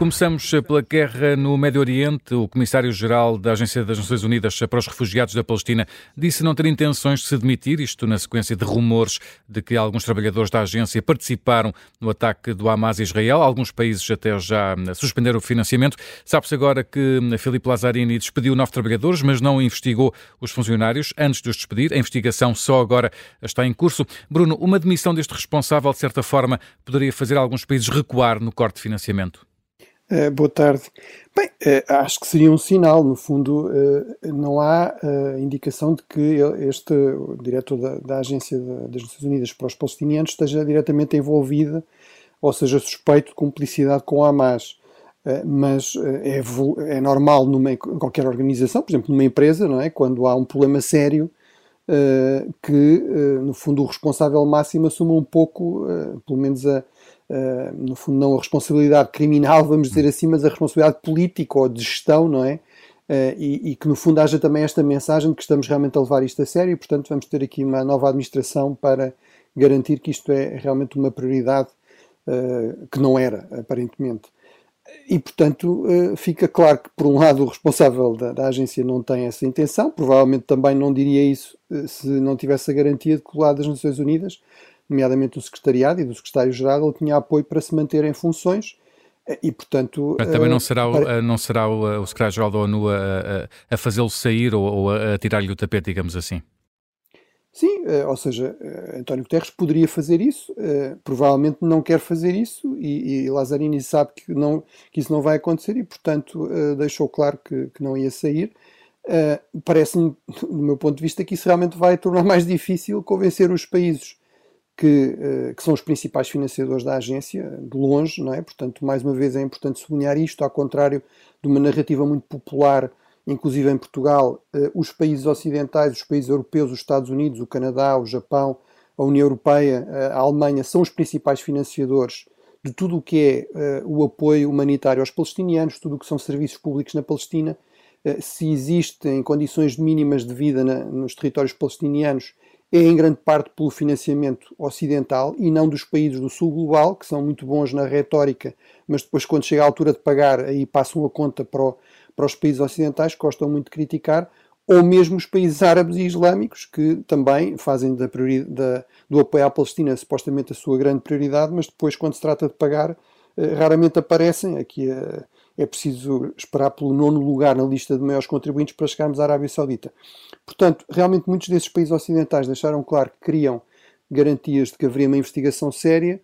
Começamos pela guerra no Médio Oriente. O comissário-geral da Agência das Nações Unidas para os Refugiados da Palestina disse não ter intenções de se demitir, isto na sequência de rumores de que alguns trabalhadores da agência participaram no ataque do Hamas a Israel. Alguns países até já suspenderam o financiamento. Sabe-se agora que Filipe Lazzarini despediu nove trabalhadores, mas não investigou os funcionários antes de os despedir. A investigação só agora está em curso. Bruno, uma demissão deste responsável, de certa forma, poderia fazer alguns países recuar no corte de financiamento? Uh, boa tarde. Bem, uh, acho que seria um sinal. No fundo, uh, não há indicação de que este diretor da, da Agência das Nações Unidas para os Palestinianos esteja diretamente envolvido, ou seja, suspeito de cumplicidade com Hamas. mas é, é, normal numa, em qualquer organização, por exemplo, numa empresa, não é? quando há um problema sério, que, no fundo, o responsável máximo assuma um pouco, pelo menos, a uh, no fundo, não a responsabilidade criminal, vamos dizer assim, mas a responsabilidade política ou de gestão, não é? Uh, e, e, que no fundo haja também esta mensagem de que estamos realmente a levar isto a sério e, portanto, vamos ter aqui uma nova administração para garantir que isto é realmente uma prioridade uh, que não era, aparentemente. E, portanto, uh, fica claro que, por um lado, o responsável da, da, agência não tem essa intenção, provavelmente também não diria isso se não tivesse a garantia de que o lado das Nações Unidas nomeadamente do Secretariado e do Secretário-Geral, ele tinha apoio para se manter em funções eh, e, portanto... Mas também não eh, será, para... Eh, não será o, o Secretário-Geral da ONU a, a, a fazê-lo sair ou, ou a, a tirar-lhe o tapete, digamos assim? Sim, ou seja, António Guterres poderia fazer isso, provavelmente não quer fazer isso e, e Lazzarini sabe que, não, que isso não vai acontecer e, portanto, deixou claro que, que não ia sair. Parece-me, do meu ponto de vista, que isso realmente vai tornar mais difícil convencer os países que, eh, que, são os principais financiadores da agência, de longe, não é? Portanto, mais uma vez é importante sublinhar isto, ao contrário de uma narrativa muito popular, inclusive em Portugal, eh, os países ocidentais, os países europeus, os Estados Unidos, o Canadá, o Japão, a União Europeia, eh, a Alemanha, são os principais financiadores de tudo o que é o apoio humanitário aos palestinianos, tudo o que são serviços públicos na Palestina. Se existem condições mínimas de vida na, nos territórios palestinianos, é em grande parte pelo financiamento ocidental e não dos países do sul global, que são muito bons na retórica, mas depois, quando chega a altura de pagar, aí passam a conta para, o, para os países ocidentais, que gostam muito de criticar, ou mesmo os países árabes e islâmicos, que também fazem da da, do apoio à Palestina supostamente a sua grande prioridade, mas depois, quando se trata de pagar, eh, raramente aparecem. Aqui eh, é preciso esperar pelo nono lugar na lista de maiores contribuintes para chegarmos à Arábia Saudita. Portanto, realmente muitos desses países ocidentais deixaram claro que queriam garantias de que haveria uma investigação séria.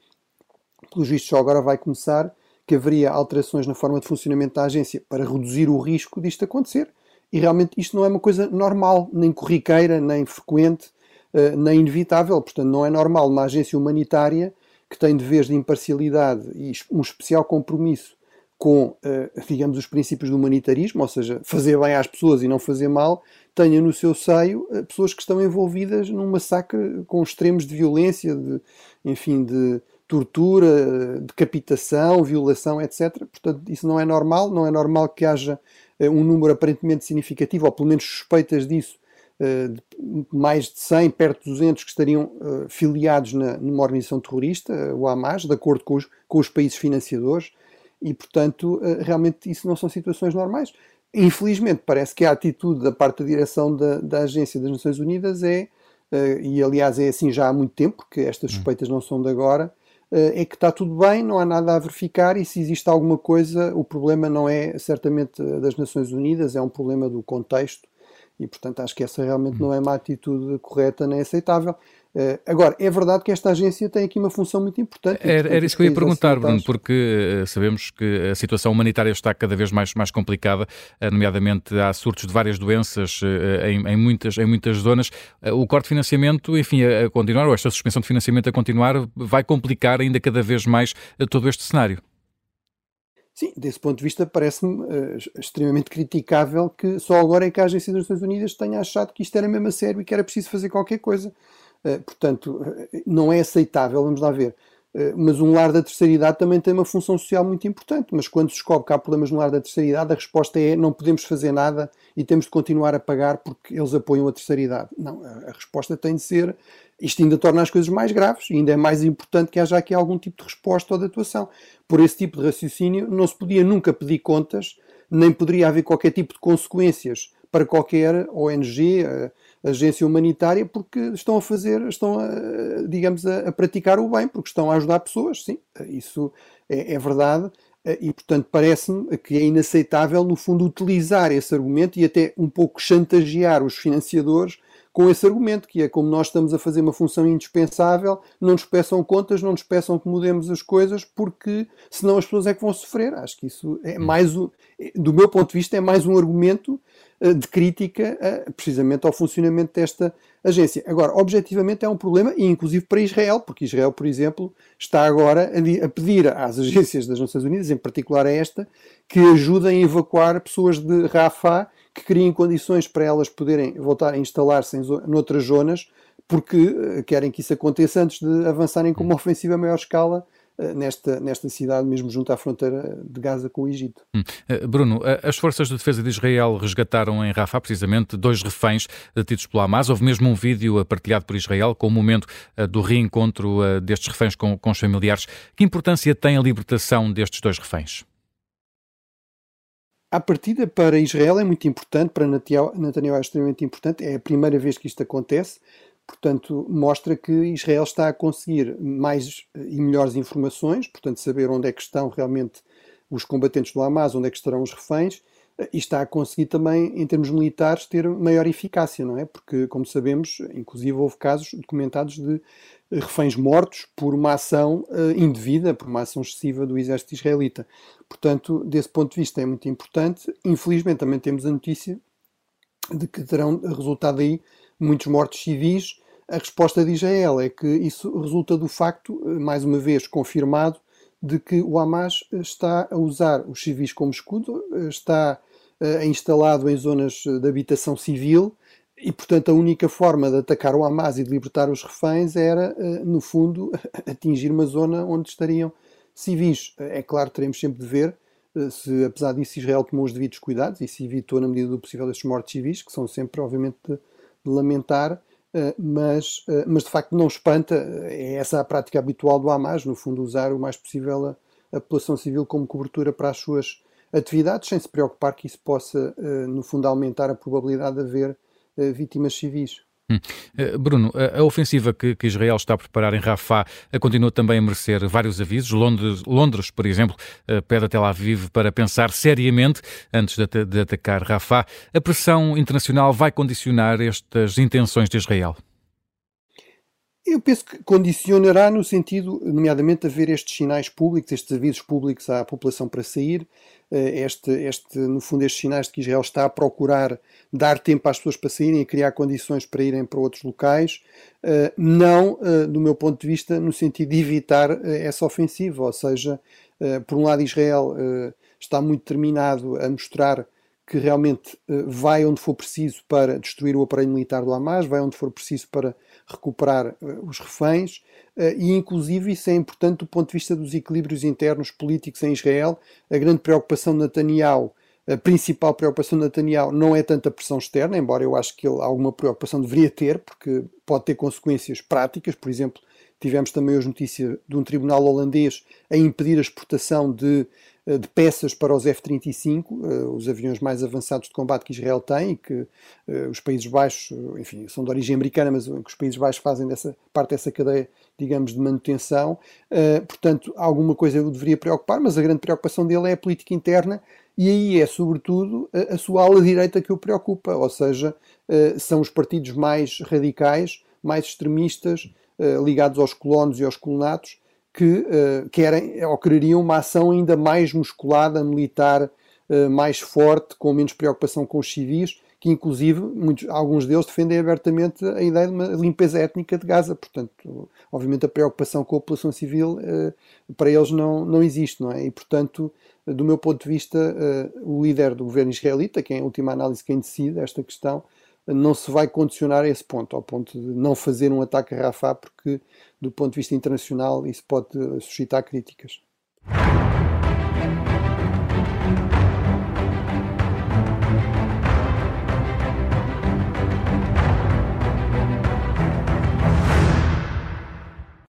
Pelos vistos, só agora vai começar que haveria alterações na forma de funcionamento da agência para reduzir o risco disto acontecer. E realmente isto não é uma coisa normal, nem corriqueira, nem frequente, eh, nem inevitável. Portanto, não é normal uma agência humanitária que tem deveres de imparcialidade e um especial compromisso com, eh, digamos, os princípios do humanitarismo, ou seja, fazer bem às pessoas e não fazer mal, tenha no seu seio eh, pessoas que estão envolvidas num massacre com extremos de violência, de, enfim, de tortura, decapitação, violação, etc. Portanto, isso não é normal, não é normal que haja eh, um número aparentemente significativo, ou pelo menos suspeitas disso, mais de 100, perto de 200 que estariam filiados numa organização terrorista, o Hamas, de acordo com os, com os países financiadores e, portanto, eh, realmente isso não são situações normais. Infelizmente, parece que a atitude da parte da direção da, da Agência das Nações Unidas é, eh, e aliás é assim já há muito tempo, porque estas hum. suspeitas não são de agora, eh, é que está tudo bem, não há nada a verificar e se existe alguma coisa, o problema não é certamente das Nações Unidas, é um problema do contexto e, portanto, acho que essa realmente não é uma atitude correta nem aceitável. Uh, agora, é verdade que esta agência tem aqui uma função muito importante. Era, era isso que eu ia perguntar, Bruno, porque uh, sabemos que a situação humanitária está cada vez mais, mais complicada, uh, nomeadamente há surtos de várias doenças em, em, muitas, em muitas zonas. o corte de financiamento, enfim, a, a continuar, ou esta suspensão de financiamento a continuar, vai complicar ainda cada vez mais todo este cenário. Sim, desse ponto de vista parece-me uh, extremamente criticável que só agora é que a Agência das Nações Unidas tenha achado que isto era mesmo a sério e que era preciso fazer qualquer coisa. Uh, portanto, uh, não é aceitável, vamos lá ver. Mas um lar da terceira idade também tem uma função social muito importante. Mas quando se descobre que há problemas no lar da terceira idade, a resposta é não podemos fazer nada e temos de continuar a pagar porque eles apoiam a terceira idade. Não, a resposta tem de ser. Isto ainda torna as coisas mais graves ainda é mais importante que haja aqui algum tipo de resposta ou de atuação. Por esse tipo de raciocínio, não se podia nunca pedir contas, nem poderia haver qualquer tipo de consequências para qualquer ONG, agência humanitária porque estão a fazer, estão a, digamos, a, a, praticar o bem, porque estão a ajudar pessoas, sim, isso é, é verdade. E, portanto, parece-me que é inaceitável, no fundo, utilizar esse argumento e até um pouco chantagear os financiadores com esse argumento, que é como nós estamos a fazer uma função indispensável, não nos peçam contas, não nos peçam que mudemos as coisas, porque senão as pessoas é que vão sofrer. Acho que isso é mais, do meu ponto de vista, é mais um argumento eh, de crítica precisamente ao funcionamento desta agência. Agora, objetivamente é um problema, inclusive para Israel, porque Israel, por exemplo, está agora a pedir às agências das Nações Unidas, em particular a esta, que ajudem a evacuar pessoas de Rafah, que criem condições para elas poderem voltar a instalar-se noutras zonas, porque eh, querem que isso aconteça antes de avançarem com uma ofensiva a maior escala eh, nesta, nesta cidade, mesmo junto à fronteira de Gaza com o Egito. Hum. Eh, Bruno, eh, as forças de defesa de Israel resgataram em Rafah precisamente dois reféns detidos pelo Hamas. Houve mesmo um vídeo partilhado por Israel com o momento do reencontro destes reféns com, com os familiares. Que importância tem a libertação destes dois reféns? A partida para Israel é muito importante, para Netanyahu é extremamente importante. É a primeira vez que isto acontece. Portanto, mostra que Israel está a conseguir mais e melhores informações, portanto, saber onde é que estão realmente os combatentes do Hamas, onde é que estarão os reféns, e está a conseguir também, em termos militares, ter maior eficácia, não é? Porque, como sabemos, inclusive houve casos documentados de reféns mortos por uma ação uh, indevida, por uma ação excessiva do exército israelita. Portanto, desse ponto de vista é muito importante. Infelizmente, também temos a notícia de que terão resultado aí muitos mortos civis, a resposta de Israel é que isso resulta do facto, eh, mais uma vez confirmado, de que o Hamas está a usar os civis como escudo, eh, está instalado em zonas de habitação civil e, portanto, a única forma de atacar o Hamas e de libertar os reféns era, no fundo, atingir uma zona onde estariam civis. É claro, teremos sempre de ver se, apesar disso, Israel tomou os devidos cuidados e se evitou, na medida do possível, estes mortos civis, que são sempre, obviamente, lamentar, eh, mas, eh, mas de facto não espanta, é essa a prática habitual do Hamas, no fundo usar o mais possível a, a população civil como cobertura para as suas atividades, sem se preocupar que isso possa, eh, no fundo, aumentar a probabilidade de haver vítimas civis. Hum. Eh, Bruno, a, ofensiva que, Israel está a preparar em Rafah eh, continua também a merecer vários avisos. Londres, Londres, por exemplo, eh, pede a Tel Aviv para pensar seriamente antes de, de atacar Rafah. A pressão internacional vai condicionar estas intenções de Israel? Eu penso que condicionará no sentido, nomeadamente, haver estes sinais públicos, estes avisos públicos à população para sair, eh, este, este, no fundo, estes sinais de que Israel está a procurar dar tempo às pessoas para saírem e criar condições para irem para outros locais, eh, não, eh, do meu ponto de vista, no sentido de evitar essa ofensiva, ou seja, por um lado, Israel está muito determinado a mostrar que realmente vai onde for preciso para destruir o aparelho militar do Hamas, vai onde for preciso para recuperar uh, os reféns, uh, e inclusive isso é importante do ponto de vista dos equilíbrios internos políticos em Israel. A grande preocupação de Netanyahu, a principal preocupação de Netanyahu não é tanto a pressão externa, embora eu acho que ele alguma preocupação deveria ter, porque pode ter consequências práticas, por exemplo, tivemos também hoje notícia de um tribunal holandês a impedir a exportação de eh, de peças para os F-35, eh, os aviões mais avançados de combate que Israel tem que eh, os Países Baixos, enfim, são de origem americana, mas que os Países Baixos fazem dessa, parte dessa cadeia, digamos, de manutenção. Portanto, alguma coisa o deveria preocupar, mas a grande preocupação dele é a política interna e aí é, sobretudo, a sua ala direita que o preocupa, ou seja, são os partidos mais radicais, mais extremistas, ligados aos colonos e aos colonatos, que uh, querem ou quereriam uma ação ainda mais musculada, militar, uh, mais forte, com menos preocupação com os civis, que inclusive muitos, alguns deles defendem abertamente a ideia de uma limpeza étnica de Gaza. Portanto, obviamente a preocupação com a população civil uh, para eles não, não existe, não é? E portanto, do meu ponto de vista, o líder do governo israelita, que é em última análise quem decide esta questão, não se vai condicionar a esse ponto, ao ponto de não fazer um ataque a Rafah, porque do ponto de vista internacional isso pode suscitar críticas.